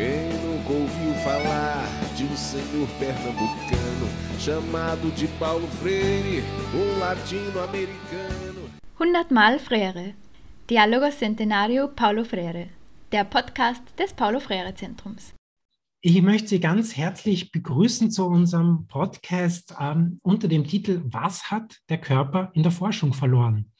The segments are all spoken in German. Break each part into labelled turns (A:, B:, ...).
A: Quem nunca ouviu falar de um senhor pernambucano chamado de Paulo Freire, um latino-americano?
B: Hundertmal Freire. Diálogo Centenario Paulo Freire. Der Podcast des Paulo Freire Zentrums.
C: Ich möchte Sie ganz herzlich begrüßen zu unserem Podcast ähm, unter dem Titel Was hat der Körper in der Forschung verloren?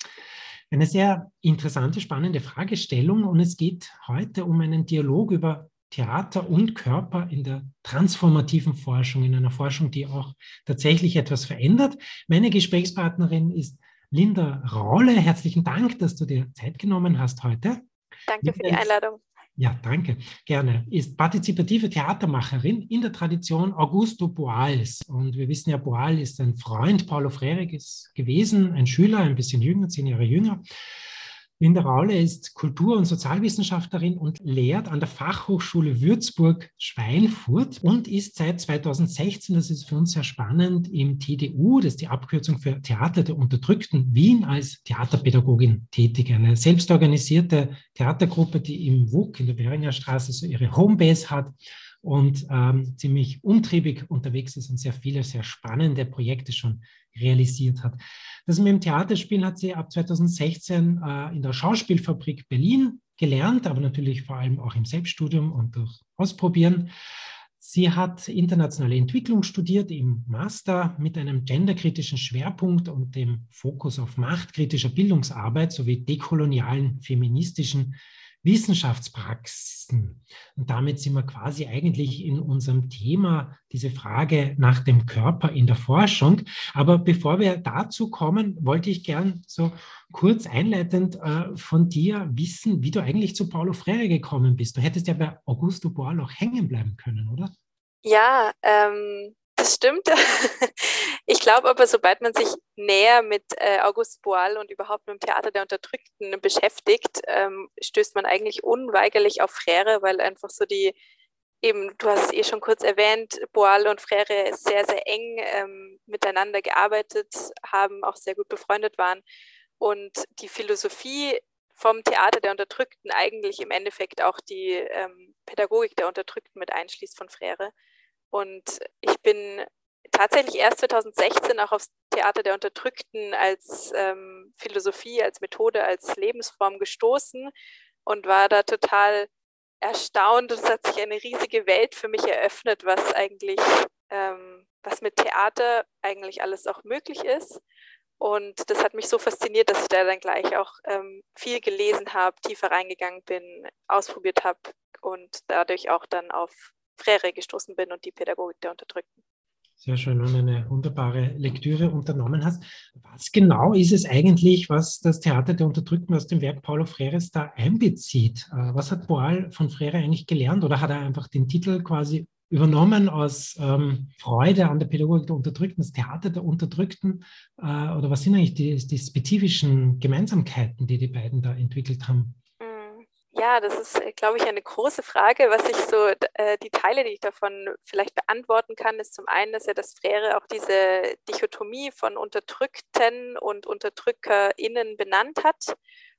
C: Eine sehr interessante, spannende Fragestellung und es geht heute um einen Dialog über Theater und Körper in der transformativen Forschung, in einer Forschung, die auch tatsächlich etwas verändert. Meine Gesprächspartnerin ist Linda Raule. Herzlichen Dank, dass du dir Zeit genommen hast heute.
D: Danke für die Einladung.
C: Ja, danke. Gerne. Ist partizipative Theatermacherin in der Tradition Augusto Boals. Und wir wissen ja, Boal ist ein Freund Paulo Freireges gewesen, ein Schüler, ein bisschen jünger, zehn Jahre jünger. Linda Raule ist Kultur- und Sozialwissenschaftlerin und lehrt an der Fachhochschule Würzburg-Schweinfurt und ist seit 2016, das ist für uns sehr spannend, im TDU, das ist die Abkürzung für Theater der Unterdrückten, Wien als Theaterpädagogin tätig. Eine selbstorganisierte Theatergruppe, die im WUK in der Beringer Straße so ihre Homebase hat und ähm, ziemlich umtriebig unterwegs ist und sehr viele, sehr spannende Projekte schon realisiert hat. Das mit dem Theaterspielen hat sie ab 2016 äh, in der Schauspielfabrik Berlin gelernt, aber natürlich vor allem auch im Selbststudium und durch Ausprobieren. Sie hat internationale Entwicklung studiert im Master mit einem genderkritischen Schwerpunkt und dem Fokus auf machtkritischer Bildungsarbeit sowie dekolonialen feministischen Wissenschaftspraxen. Und damit sind wir quasi eigentlich in unserem Thema, diese Frage nach dem Körper in der Forschung. Aber bevor wir dazu kommen, wollte ich gern so kurz einleitend äh, von dir wissen, wie du eigentlich zu Paulo Freire gekommen bist. Du hättest ja bei Augusto Boal auch hängen bleiben können, oder?
D: Ja, ähm, stimmt. Ich glaube aber, sobald man sich näher mit äh, August Boal und überhaupt mit dem Theater der Unterdrückten beschäftigt, ähm, stößt man eigentlich unweigerlich auf Frere, weil einfach so die, eben, du hast es eh schon kurz erwähnt, Boal und Frere sehr, sehr eng ähm, miteinander gearbeitet haben, auch sehr gut befreundet waren. Und die Philosophie vom Theater der Unterdrückten eigentlich im Endeffekt auch die ähm, Pädagogik der Unterdrückten mit einschließt von Frere. Und ich bin tatsächlich erst 2016 auch aufs Theater der Unterdrückten als ähm, Philosophie, als Methode, als Lebensform gestoßen und war da total erstaunt. Es hat sich eine riesige Welt für mich eröffnet, was eigentlich, ähm, was mit Theater eigentlich alles auch möglich ist. Und das hat mich so fasziniert, dass ich da dann gleich auch ähm, viel gelesen habe, tiefer reingegangen bin, ausprobiert habe und dadurch auch dann auf Frere gestoßen bin und die Pädagogik der Unterdrückten.
C: Sehr schön und eine wunderbare Lektüre unternommen hast. Was genau ist es eigentlich, was das Theater der Unterdrückten aus dem Werk Paulo Freires da einbezieht? Äh, was hat Boal von Freire eigentlich gelernt oder hat er einfach den Titel quasi übernommen aus ähm, Freude an der Pädagogik der Unterdrückten, das Theater der Unterdrückten? Äh, oder was sind eigentlich die, die spezifischen Gemeinsamkeiten, die die beiden da entwickelt haben?
D: Ja, das ist, äh, glaube ich, eine große Frage. Was ich so, äh, die Teile, die ich davon vielleicht beantworten kann, ist zum einen, dass ja das Frere auch diese Dichotomie von Unterdrückten und UnterdrückerInnen benannt hat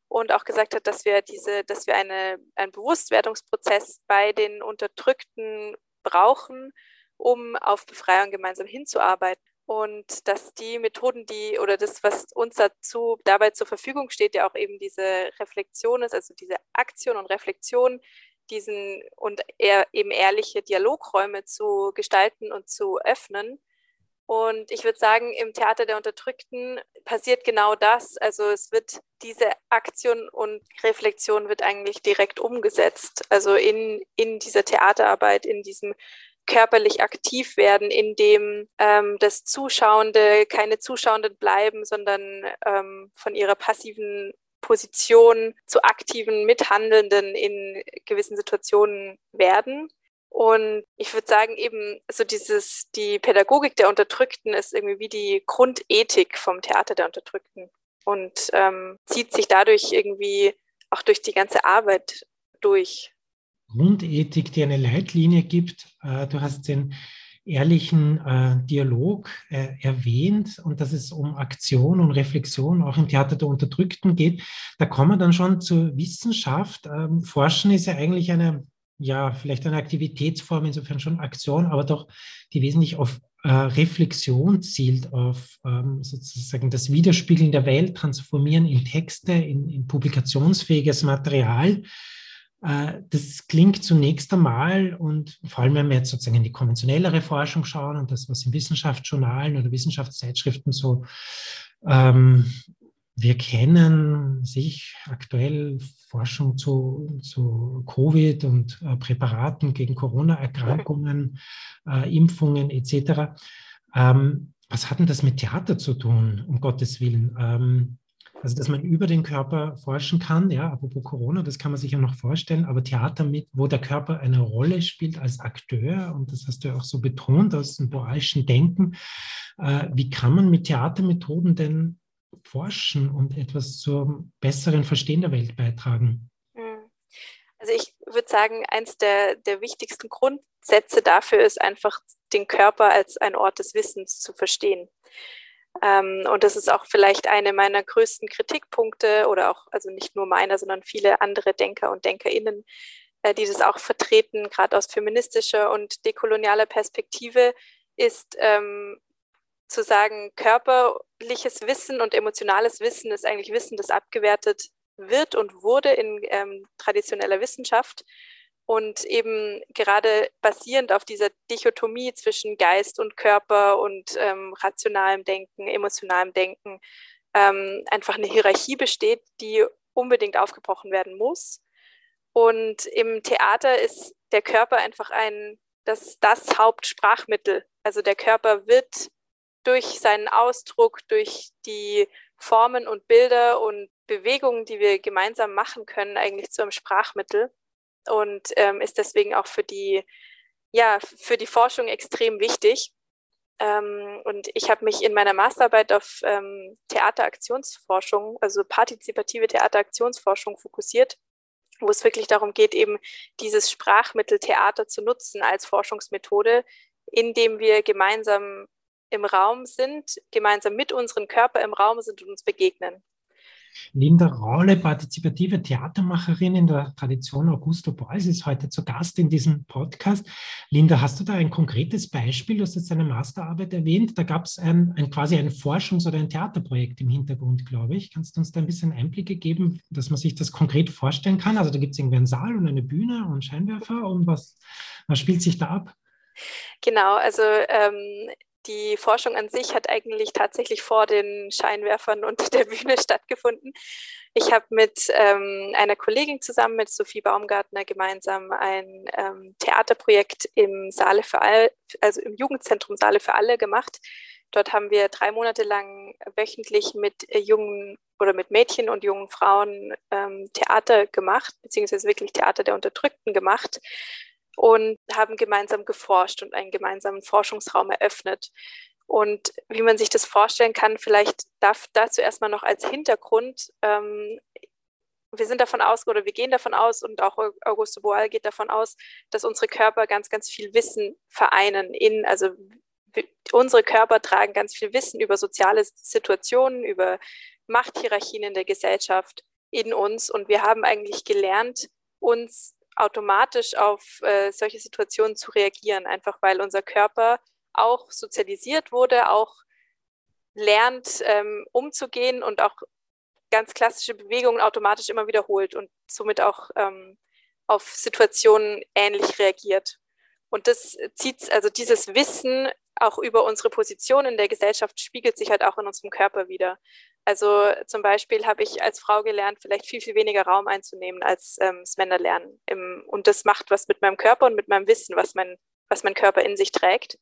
D: und auch gesagt hat, dass wir diese, dass wir eine, einen Bewusstwerdungsprozess bei den Unterdrückten brauchen, um auf Befreiung gemeinsam hinzuarbeiten und dass die Methoden, die oder das, was uns dazu dabei zur Verfügung steht, ja auch eben diese Reflexion ist, also diese Aktion und Reflexion, diesen und eher, eben ehrliche Dialogräume zu gestalten und zu öffnen. Und ich würde sagen, im Theater der Unterdrückten passiert genau das. Also es wird diese Aktion und Reflexion wird eigentlich direkt umgesetzt. Also in, in dieser Theaterarbeit, in diesem körperlich aktiv werden, indem ähm, das Zuschauende keine Zuschauenden bleiben, sondern ähm, von ihrer passiven Position zu aktiven Mithandelnden in gewissen Situationen werden. Und ich würde sagen, eben so dieses, die Pädagogik der Unterdrückten ist irgendwie wie die Grundethik vom Theater der Unterdrückten und ähm, zieht sich dadurch irgendwie auch durch die ganze Arbeit durch.
C: Grundethik, die eine Leitlinie gibt. Äh, du hast den ehrlichen äh, Dialog äh, erwähnt und dass es um Aktion und Reflexion auch im Theater der Unterdrückten geht. Da kommen wir dann schon zur Wissenschaft. Ähm, Forschen ist ja eigentlich eine ja, vielleicht eine Aktivitätsform, insofern schon Aktion, aber doch die wesentlich auf Reflexion zielt, auf ähm, sozusagen das Widerspiegeln der Welt, transformieren in Texte, in, in publikationsfähiges Material. Äh, das klingt zunächst einmal und vor allem, wenn wir jetzt sozusagen in die konventionellere Forschung schauen und das, was in Wissenschaftsjournalen oder Wissenschaftszeitschriften so ähm, wir kennen sich aktuell Forschung zu, zu Covid und äh, Präparaten gegen Corona-Erkrankungen, äh, Impfungen etc. Ähm, was hat denn das mit Theater zu tun, um Gottes Willen? Ähm, also, dass man über den Körper forschen kann, ja, apropos Corona, das kann man sich ja noch vorstellen, aber Theater mit, wo der Körper eine Rolle spielt als Akteur, und das hast du ja auch so betont aus dem boalischen Denken, äh, wie kann man mit Theatermethoden denn forschen und etwas zum besseren Verstehen der Welt beitragen?
D: Hm. Also ich würde sagen, eins der, der wichtigsten Grundsätze dafür ist einfach, den Körper als ein Ort des Wissens zu verstehen. Ähm, und das ist auch vielleicht eine meiner größten Kritikpunkte oder auch, also nicht nur meiner, sondern viele andere Denker und Denkerinnen, äh, die das auch vertreten, gerade aus feministischer und dekolonialer Perspektive, ist ähm, zu sagen, körperliches Wissen und emotionales Wissen ist eigentlich Wissen, das abgewertet wird und wurde in ähm, traditioneller Wissenschaft. Und eben gerade basierend auf dieser Dichotomie zwischen Geist und Körper und ähm, rationalem Denken, emotionalem Denken, ähm, einfach eine Hierarchie besteht, die unbedingt aufgebrochen werden muss. Und im Theater ist der Körper einfach ein, das, das Hauptsprachmittel. Also der Körper wird durch seinen Ausdruck, durch die Formen und Bilder und Bewegungen, die wir gemeinsam machen können, eigentlich zu einem Sprachmittel und ähm, ist deswegen auch für die, ja, für die Forschung extrem wichtig. Ähm, und ich habe mich in meiner Masterarbeit auf ähm, Theateraktionsforschung, also partizipative Theateraktionsforschung fokussiert, wo es wirklich darum geht, eben dieses Sprachmittel Theater zu nutzen als Forschungsmethode, indem wir gemeinsam im Raum sind, gemeinsam mit unserem Körper im Raum sind und uns begegnen.
C: Linda Raule, partizipative Theatermacherin in der Tradition Augusto Bois, ist heute zu Gast in diesem Podcast. Linda, hast du da ein konkretes Beispiel? Du hast jetzt eine Masterarbeit erwähnt. Da gab es ein, ein, quasi ein Forschungs- oder ein Theaterprojekt im Hintergrund, glaube ich. Kannst du uns da ein bisschen Einblicke geben, dass man sich das konkret vorstellen kann? Also da gibt es irgendwie einen Saal und eine Bühne und Scheinwerfer und was, was spielt sich da ab?
D: Genau, also ähm, die Forschung an sich hat eigentlich tatsächlich vor den Scheinwerfern und der Bühne stattgefunden. Ich habe mit ähm, einer Kollegin zusammen, mit Sophie Baumgartner, gemeinsam ein ähm, Theaterprojekt im Saale für All, also im Jugendzentrum Saale für alle gemacht. Dort haben wir drei Monate lang wöchentlich mit äh, jungen oder mit Mädchen und jungen Frauen ähm, Theater gemacht, beziehungsweise wirklich Theater der Unterdrückten gemacht und haben gemeinsam geforscht und einen gemeinsamen Forschungsraum eröffnet. Und wie man sich das vorstellen kann, vielleicht darf dazu erstmal noch als Hintergrund, ähm, wir sind davon aus oder wir gehen davon aus und auch Augusto Boal geht davon aus, dass unsere Körper ganz, ganz viel Wissen vereinen in, also unsere Körper tragen ganz viel Wissen über soziale Situationen, über Machthierarchien in der Gesellschaft in uns und wir haben eigentlich gelernt, uns automatisch auf äh, solche Situationen zu reagieren, einfach weil unser Körper auch sozialisiert wurde, auch lernt ähm, umzugehen und auch ganz klassische Bewegungen automatisch immer wiederholt und somit auch ähm, auf Situationen ähnlich reagiert. Und das zieht, also dieses Wissen auch über unsere Position in der Gesellschaft spiegelt sich halt auch in unserem Körper wieder. Also zum Beispiel habe ich als Frau gelernt, vielleicht viel, viel weniger Raum einzunehmen, als ähm, es Männer lernen. Im, und das macht was mit meinem Körper und mit meinem Wissen, was mein, was mein Körper in sich trägt.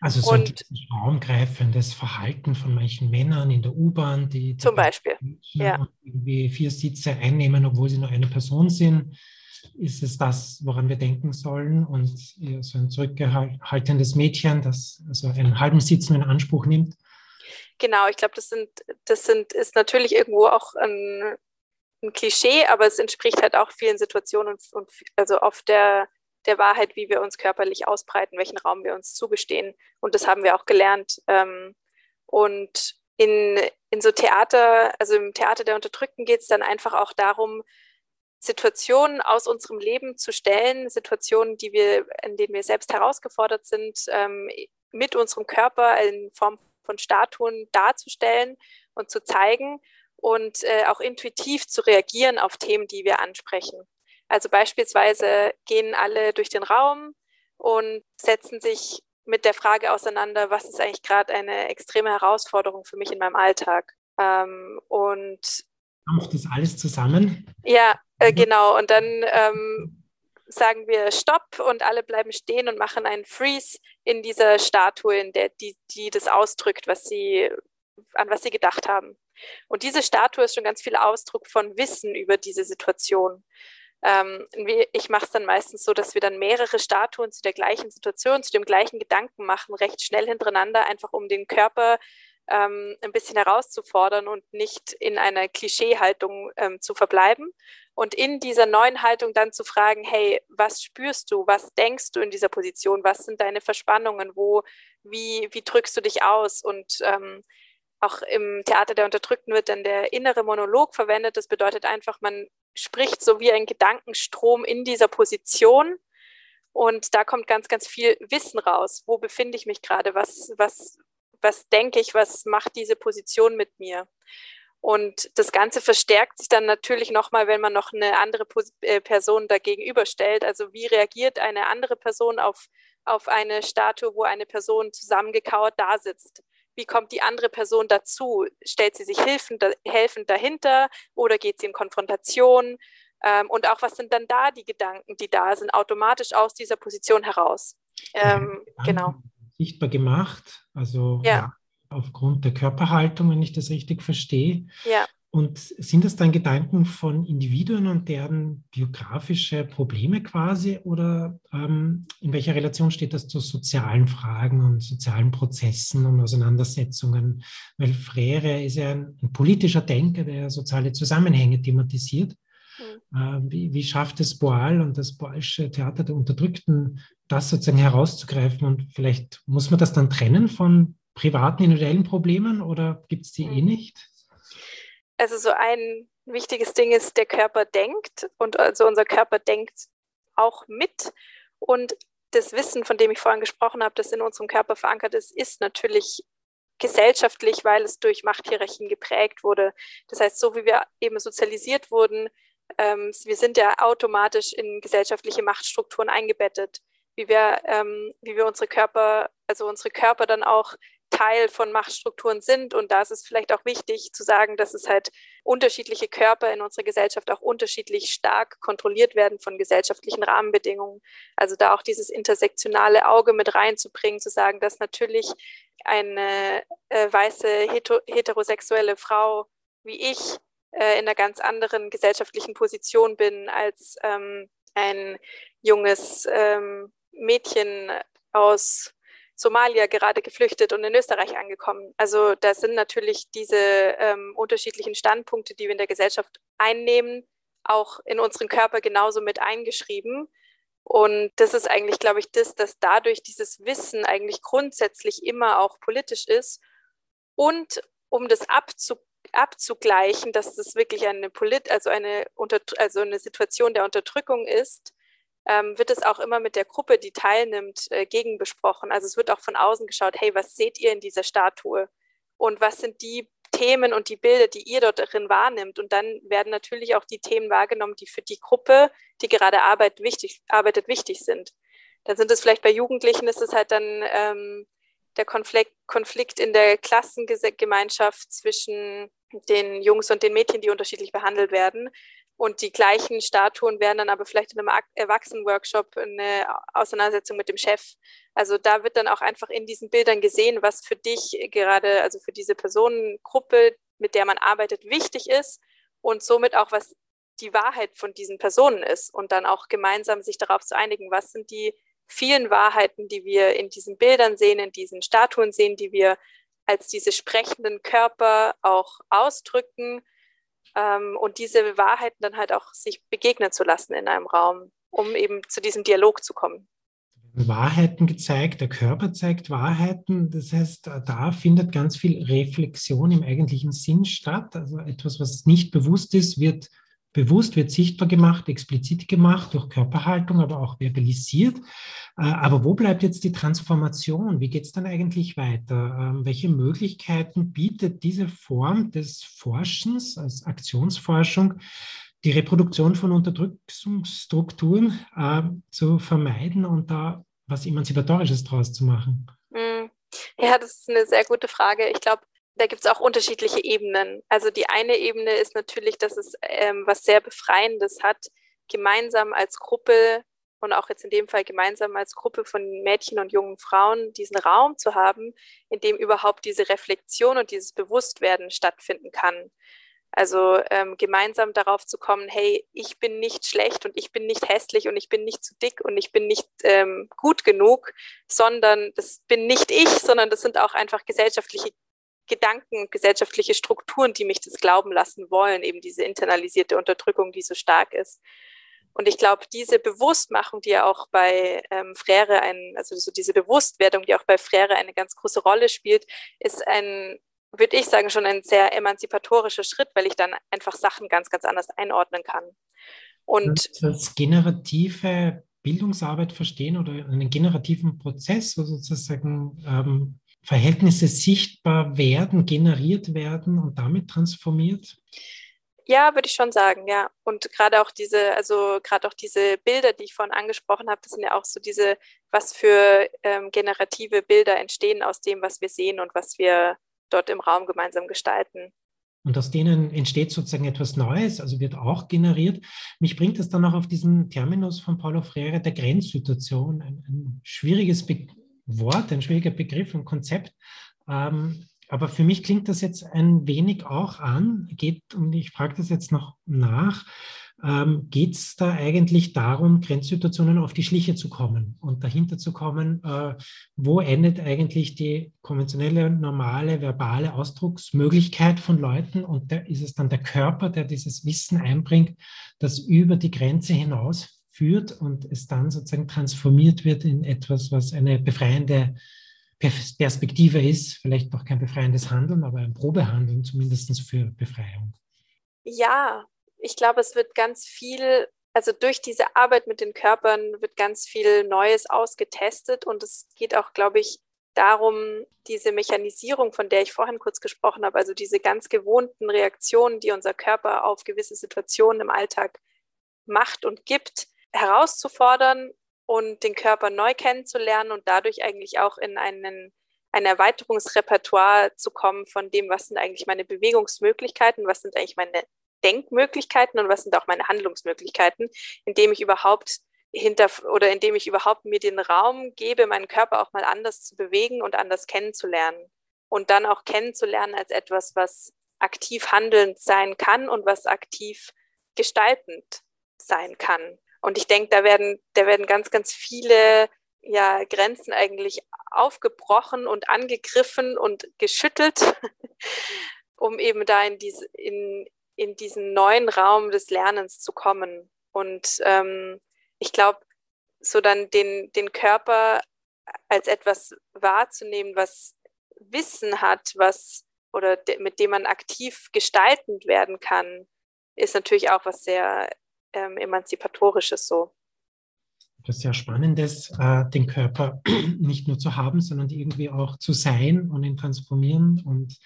C: Also so und, ein raumgreifendes Verhalten von manchen Männern in der U-Bahn, die
D: zum Beispiel
C: ja. irgendwie vier Sitze einnehmen, obwohl sie nur eine Person sind. Ist es das, woran wir denken sollen? Und so ein zurückgehaltenes Mädchen, das also einen halben Sitz nur in Anspruch nimmt,
D: Genau, ich glaube, das sind, das sind, ist natürlich irgendwo auch ein, ein, Klischee, aber es entspricht halt auch vielen Situationen und, und also oft der, der Wahrheit, wie wir uns körperlich ausbreiten, welchen Raum wir uns zugestehen. Und das haben wir auch gelernt. Ähm, und in, in so Theater, also im Theater der Unterdrückten geht es dann einfach auch darum, Situationen aus unserem Leben zu stellen, Situationen, die wir, in denen wir selbst herausgefordert sind, ähm, mit unserem Körper in Form von Statuen darzustellen und zu zeigen und äh, auch intuitiv zu reagieren auf Themen, die wir ansprechen. Also beispielsweise gehen alle durch den Raum und setzen sich mit der Frage auseinander, was ist eigentlich gerade eine extreme Herausforderung für mich in meinem Alltag. Ähm, und
C: Macht das alles zusammen?
D: Ja, äh, genau. Und dann ähm, sagen wir Stopp und alle bleiben stehen und machen einen Freeze in dieser Statue, in der die, die das ausdrückt, was sie, an was sie gedacht haben. Und diese Statue ist schon ganz viel Ausdruck von Wissen über diese Situation. Ähm, ich mache es dann meistens so, dass wir dann mehrere Statuen zu der gleichen Situation, zu dem gleichen Gedanken machen, recht schnell hintereinander, einfach um den Körper ähm, ein bisschen herauszufordern und nicht in einer Klischeehaltung ähm, zu verbleiben. Und in dieser neuen Haltung dann zu fragen, hey, was spürst du, was denkst du in dieser Position, was sind deine Verspannungen, wo, wie, wie drückst du dich aus? Und ähm, auch im Theater der Unterdrückten wird dann der innere Monolog verwendet. Das bedeutet einfach, man spricht so wie ein Gedankenstrom in dieser Position. Und da kommt ganz, ganz viel Wissen raus. Wo befinde ich mich gerade? Was, was, was denke ich? Was macht diese Position mit mir? Und das Ganze verstärkt sich dann natürlich nochmal, wenn man noch eine andere äh, Person dagegenüberstellt. Also wie reagiert eine andere Person auf, auf eine Statue, wo eine Person zusammengekauert da sitzt? Wie kommt die andere Person dazu? Stellt sie sich helfend, helfend dahinter oder geht sie in Konfrontation? Ähm, und auch was sind dann da die Gedanken, die da sind, automatisch aus dieser Position heraus? Ähm, genau.
C: Sichtbar gemacht, also ja. Ja, aufgrund der Körperhaltung, wenn ich das richtig verstehe.
D: Ja.
C: Und sind das dann Gedanken von Individuen und deren biografische Probleme quasi oder ähm, in welcher Relation steht das zu sozialen Fragen und sozialen Prozessen und Auseinandersetzungen? Weil Frere ist ja ein, ein politischer Denker, der soziale Zusammenhänge thematisiert. Mhm. Äh, wie, wie, schafft es Boal und das Boalsche Theater der Unterdrückten, das sozusagen herauszugreifen? Und vielleicht muss man das dann trennen von privaten individuellen Problemen oder gibt es die mhm. eh nicht?
D: Also so ein wichtiges Ding ist, der Körper denkt und also unser Körper denkt auch mit. Und das Wissen, von dem ich vorhin gesprochen habe, das in unserem Körper verankert ist, ist natürlich gesellschaftlich, weil es durch Machthierarchien geprägt wurde. Das heißt, so wie wir eben sozialisiert wurden, ähm, wir sind ja automatisch in gesellschaftliche Machtstrukturen eingebettet, wie wir, ähm, wie wir unsere Körper, also unsere Körper dann auch Teil von Machtstrukturen sind. Und da ist es vielleicht auch wichtig zu sagen, dass es halt unterschiedliche Körper in unserer Gesellschaft auch unterschiedlich stark kontrolliert werden von gesellschaftlichen Rahmenbedingungen. Also da auch dieses intersektionale Auge mit reinzubringen, zu sagen, dass natürlich eine äh, weiße heterosexuelle Frau wie ich äh, in einer ganz anderen gesellschaftlichen Position bin als ähm, ein junges ähm, Mädchen aus Somalia gerade geflüchtet und in Österreich angekommen. Also da sind natürlich diese ähm, unterschiedlichen Standpunkte, die wir in der Gesellschaft einnehmen, auch in unseren Körper genauso mit eingeschrieben. Und das ist eigentlich, glaube ich, das, dass dadurch dieses Wissen eigentlich grundsätzlich immer auch politisch ist. Und um das abzu, abzugleichen, dass das wirklich eine Polit, also eine, also eine Situation der Unterdrückung ist, ähm, wird es auch immer mit der Gruppe, die teilnimmt, äh, gegenbesprochen. Also es wird auch von außen geschaut, hey, was seht ihr in dieser Statue? Und was sind die Themen und die Bilder, die ihr dort drin wahrnimmt? Und dann werden natürlich auch die Themen wahrgenommen, die für die Gruppe, die gerade arbeitet, wichtig, arbeitet, wichtig sind. Dann sind es vielleicht bei Jugendlichen, ist es halt dann ähm, der Konflikt, Konflikt in der Klassengemeinschaft zwischen den Jungs und den Mädchen, die unterschiedlich behandelt werden. Und die gleichen Statuen wären dann aber vielleicht in einem Erwachsenenworkshop eine Auseinandersetzung mit dem Chef. Also da wird dann auch einfach in diesen Bildern gesehen, was für dich gerade, also für diese Personengruppe, mit der man arbeitet, wichtig ist und somit auch, was die Wahrheit von diesen Personen ist und dann auch gemeinsam sich darauf zu einigen, was sind die vielen Wahrheiten, die wir in diesen Bildern sehen, in diesen Statuen sehen, die wir als diese sprechenden Körper auch ausdrücken ähm, und diese Wahrheiten dann halt auch sich begegnen zu lassen in einem Raum, um eben zu diesem Dialog zu kommen.
C: Wahrheiten gezeigt, der Körper zeigt Wahrheiten. Das heißt, da findet ganz viel Reflexion im eigentlichen Sinn statt. Also etwas, was nicht bewusst ist, wird bewusst, wird sichtbar gemacht, explizit gemacht durch Körperhaltung, aber auch verbalisiert. Äh, aber wo bleibt jetzt die Transformation? Wie geht es dann eigentlich weiter? Ähm, welche Möglichkeiten bietet diese Form des Forschens als Aktionsforschung, die Reproduktion von Unterdrückungsstrukturen äh, zu vermeiden und da was Emanzipatorisches draus zu machen?
D: Hm. Ja, das ist eine sehr gute Frage. Ich glaube, da gibt es auch unterschiedliche Ebenen. Also die eine Ebene ist natürlich, dass es ähm, was sehr Befreiendes hat, gemeinsam als Gruppe und auch jetzt in dem Fall gemeinsam als Gruppe von Mädchen und jungen Frauen diesen Raum zu haben, in dem überhaupt diese Reflexion und dieses Bewusstwerden stattfinden kann. Also ähm, gemeinsam darauf zu kommen, hey, ich bin nicht schlecht und ich bin nicht hässlich und ich bin nicht zu dick und ich bin nicht ähm, gut genug, sondern das bin nicht ich, sondern das sind auch einfach gesellschaftliche Gedanken gesellschaftliche Strukturen, die mich das glauben lassen wollen, eben diese internalisierte Unterdrückung, die so stark ist. Und ich glaube, diese Bewusstmachung, die ja auch bei ähm, Frere ein, also so diese Bewusstwerdung, die auch bei Frere eine ganz große Rolle spielt, ist ein, würde ich sagen, schon ein sehr emanzipatorischer Schritt, weil ich dann einfach Sachen ganz, ganz anders einordnen kann.
C: Und das generative Bildungsarbeit verstehen oder einen generativen Prozess, wo sozusagen ähm, Verhältnisse sichtbar werden, generiert werden und damit transformiert?
D: Ja, würde ich schon sagen, ja. Und gerade auch diese, also gerade auch diese Bilder, die ich vorhin angesprochen habe, das sind ja auch so diese, was für ähm, generative Bilder entstehen aus dem, was wir sehen und was wir dort im Raum gemeinsam gestalten.
C: Und aus denen entsteht sozusagen etwas Neues, also wird auch generiert. Mich bringt es dann auch auf diesen Terminus von Paulo Freire der Grenzsituation, ein, ein schwieriges Be Wort, ein schwieriger Begriff, ein Konzept. Ähm, aber für mich klingt das jetzt ein wenig auch an, geht, und ich frage das jetzt noch nach, ähm, geht es da eigentlich darum, Grenzsituationen auf die Schliche zu kommen und dahinter zu kommen, äh, wo endet eigentlich die konventionelle, normale, verbale Ausdrucksmöglichkeit von Leuten und da ist es dann der Körper, der dieses Wissen einbringt, das über die Grenze hinaus führt und es dann sozusagen transformiert wird in etwas, was eine befreiende Perspektive ist, vielleicht noch kein befreiendes Handeln, aber ein Probehandeln zumindest für Befreiung.
D: Ja, ich glaube, es wird ganz viel, also durch diese Arbeit mit den Körpern wird ganz viel Neues ausgetestet und es geht auch, glaube ich, darum, diese Mechanisierung, von der ich vorhin kurz gesprochen habe, also diese ganz gewohnten Reaktionen, die unser Körper auf gewisse Situationen im Alltag macht und gibt, herauszufordern und den Körper neu kennenzulernen und dadurch eigentlich auch in einen, ein Erweiterungsrepertoire zu kommen von dem, was sind eigentlich meine Bewegungsmöglichkeiten, was sind eigentlich meine Denkmöglichkeiten und was sind auch meine Handlungsmöglichkeiten, indem ich überhaupt hinter oder indem ich überhaupt mir den Raum gebe, meinen Körper auch mal anders zu bewegen und anders kennenzulernen. Und dann auch kennenzulernen als etwas, was aktiv handelnd sein kann und was aktiv gestaltend sein kann. Und ich denke, da werden, da werden ganz, ganz viele ja, Grenzen eigentlich aufgebrochen und angegriffen und geschüttelt, um eben da in, diese, in, in diesen neuen Raum des Lernens zu kommen. Und ähm, ich glaube, so dann den, den Körper als etwas wahrzunehmen, was Wissen hat, was oder de, mit dem man aktiv gestaltend werden kann, ist natürlich auch was sehr ähm, Emanzipatorisches so.
C: Das ist ja Spannendes, äh, den Körper nicht nur zu haben, sondern irgendwie auch zu sein und ihn transformieren und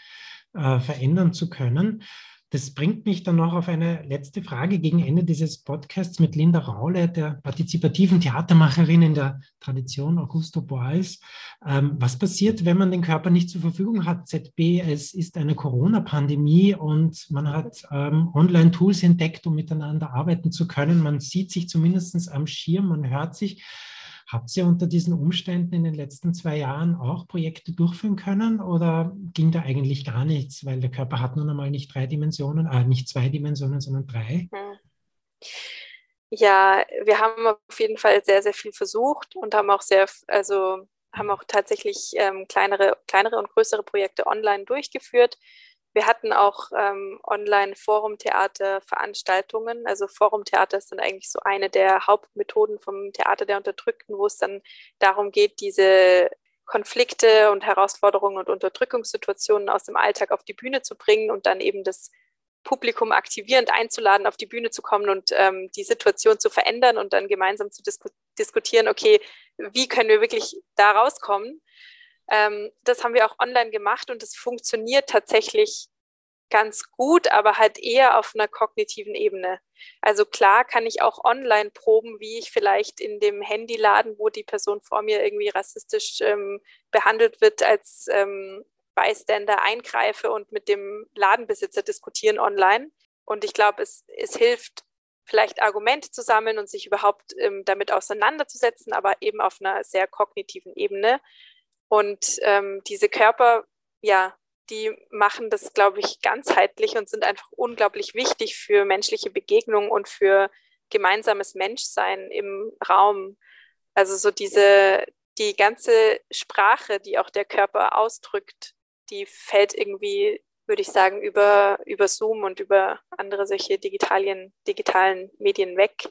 C: äh, verändern zu können. Das bringt mich dann noch auf eine letzte Frage gegen Ende dieses Podcasts mit Linda Raule, der partizipativen Theatermacherin in der Tradition Augusto Boals. Ähm, was passiert, wenn man den Körper nicht zur Verfügung hat? ZB, es ist eine Corona-Pandemie und man hat ähm, Online-Tools entdeckt, um miteinander arbeiten zu können. Man sieht sich zumindest am Schirm, man hört sich. Habt ihr unter diesen Umständen in den letzten zwei Jahren auch Projekte durchführen können oder ging da eigentlich gar nichts, weil der Körper hat nun einmal nicht drei Dimensionen, äh, nicht zwei Dimensionen, sondern drei? Hm.
D: Ja, wir haben auf jeden Fall sehr, sehr viel versucht und haben auch sehr, also haben auch tatsächlich ähm, kleinere, kleinere und größere Projekte online durchgeführt. Wir hatten auch ähm, Online-Forum-Theater-Veranstaltungen. Also Forum-Theater ist dann eigentlich so eine der Hauptmethoden vom Theater der Unterdrückten, wo es dann darum geht, diese Konflikte und Herausforderungen und Unterdrückungssituationen aus dem Alltag auf die Bühne zu bringen und dann eben das Publikum aktivierend einzuladen, auf die Bühne zu kommen und ähm, die Situation zu verändern und dann gemeinsam zu disku diskutieren, okay, wie können wir wirklich da rauskommen? Ähm, das haben wir auch online gemacht und es funktioniert tatsächlich ganz gut, aber halt eher auf einer kognitiven Ebene. Also klar kann ich auch online proben, wie ich vielleicht in dem Handyladen, wo die Person vor mir irgendwie rassistisch ähm, behandelt wird, als ähm, Bystander eingreife und mit dem Ladenbesitzer diskutieren online. Und ich glaube, es, es hilft, vielleicht Argumente zu sammeln und sich überhaupt ähm, damit auseinanderzusetzen, aber eben auf einer sehr kognitiven Ebene. Und ähm, diese Körper, ja, die machen das, glaube ich, ganzheitlich und sind einfach unglaublich wichtig für menschliche Begegnungen und für gemeinsames Menschsein im Raum. Also so diese, die ganze Sprache, die auch der Körper ausdrückt, die fällt irgendwie, würde ich sagen, über, über Zoom und über andere solche digitalien, digitalen Medien weg.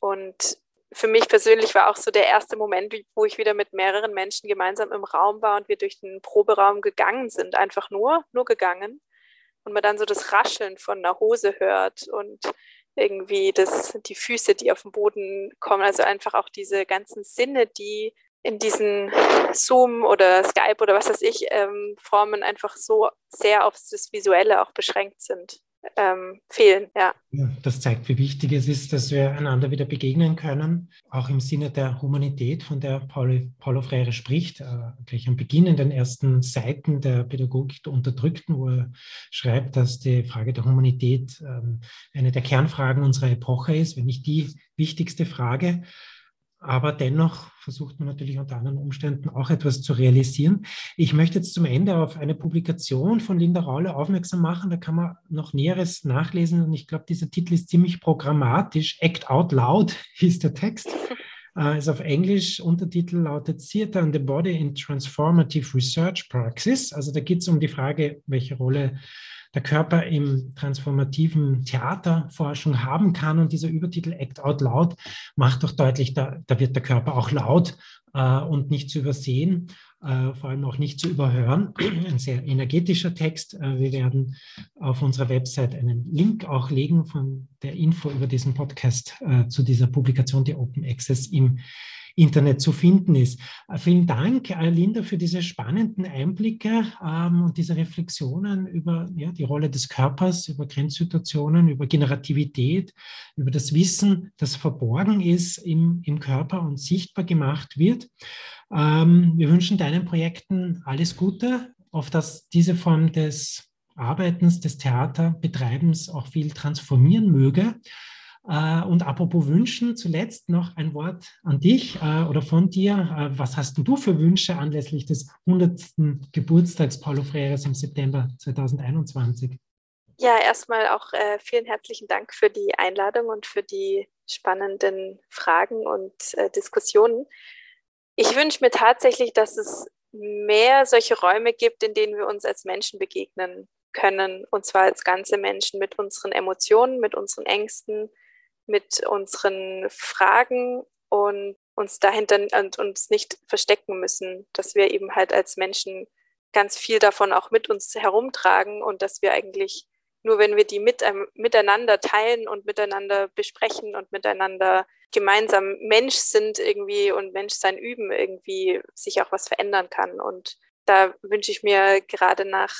D: Und für mich persönlich war auch so der erste Moment, wo ich wieder mit mehreren Menschen gemeinsam im Raum war und wir durch den Proberaum gegangen sind, einfach nur, nur gegangen. Und man dann so das Rascheln von einer Hose hört und irgendwie das, die Füße, die auf den Boden kommen, also einfach auch diese ganzen Sinne, die in diesen Zoom oder Skype oder was weiß ich, ähm, Formen einfach so sehr auf das Visuelle auch beschränkt sind ähm, fehlen. Ja.
C: Das zeigt, wie wichtig es ist, dass wir einander wieder begegnen können, auch im Sinne der Humanität, von der Paulo, Paulo Freire spricht, äh, gleich am Beginn in den ersten Seiten der Pädagogik der Unterdrückten, wo er schreibt, dass die Frage der Humanität ähm, eine der Kernfragen unserer Epoche ist, wenn nicht die wichtigste Frage. Aber dennoch versucht man natürlich unter anderen Umständen auch etwas zu realisieren. Ich möchte jetzt zum Ende auf eine Publikation von Linda Raule aufmerksam machen. Da kann man noch Näheres nachlesen. Und ich glaube, dieser Titel ist ziemlich programmatisch. Act Out Loud hieß der Text. Uh, ist auf Englisch, Untertitel lautet Theater and the Body in Transformative Research Praxis. Also da geht es um die Frage, welche Rolle der Körper im transformativen Theaterforschung haben kann. Und dieser Übertitel Act Out Loud macht doch deutlich, da, da wird der Körper auch laut äh, und nicht zu übersehen, äh, vor allem auch nicht zu überhören. Ein sehr energetischer Text. Äh, wir werden auf unserer Website einen Link auch legen von der Info über diesen Podcast äh, zu dieser Publikation, die Open Access im Internet zu finden ist. Äh, vielen Dank, äh, Linda, für diese spannenden Einblicke ähm, und diese Reflexionen über ja, die Rolle des Körpers, über Grenzsituationen, über Generativität, über das Wissen, das verborgen ist im, im Körper und sichtbar gemacht wird. Ähm, wir wünschen deinen Projekten alles Gute, auf dass diese Form des Arbeitens, des Theaterbetreibens auch viel transformieren möge. Äh, und apropos Wünschen, zuletzt noch ein Wort an dich äh, oder von dir. Äh, was hast du für Wünsche anlässlich des 100. Geburtstags Paulo Freires im September 2021?
D: Ja, erstmal auch vielen herzlichen Dank für die Einladung und für die spannenden Fragen und Diskussionen. Ich wünsche mir tatsächlich, dass es mehr solche Räume gibt, in denen wir uns als Menschen begegnen können, und zwar als ganze Menschen mit unseren Emotionen, mit unseren Ängsten, mit unseren Fragen und uns dahinter und uns nicht verstecken müssen, dass wir eben halt als Menschen ganz viel davon auch mit uns herumtragen und dass wir eigentlich nur wenn wir die mit, ähm, miteinander teilen und miteinander besprechen und miteinander gemeinsam Mensch sind irgendwie und Menschsein üben, irgendwie sich auch was verändern kann. Und da wünsche ich mir gerade nach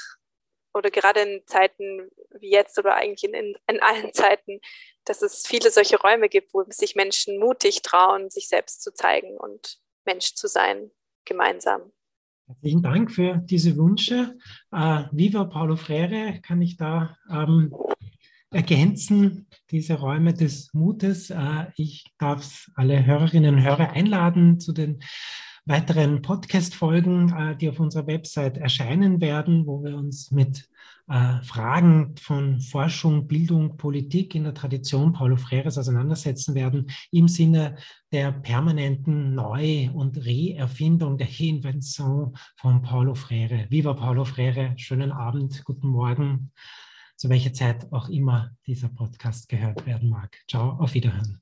D: oder gerade in Zeiten wie jetzt oder eigentlich in, in, in allen Zeiten, dass es viele solche Räume gibt, wo sich Menschen mutig trauen, sich selbst zu zeigen und Mensch zu sein, gemeinsam.
C: Herzlichen Dank für diese Wünsche. Uh, Viva Paulo Freire kann ich da ähm, ergänzen, diese Räume des Mutes. Uh, ich darf alle Hörerinnen und Hörer einladen zu den weiteren Podcast-Folgen, äh, die auf unserer Website erscheinen werden, wo wir uns mit äh, Fragen von Forschung, Bildung, Politik in der Tradition Paulo Freires auseinandersetzen werden, im Sinne der permanenten Neu- und Reerfindung, der Reinvention von Paulo Freire. Viva Paulo Freire, schönen Abend, guten Morgen, zu welcher Zeit auch immer dieser Podcast gehört werden mag. Ciao, auf Wiederhören.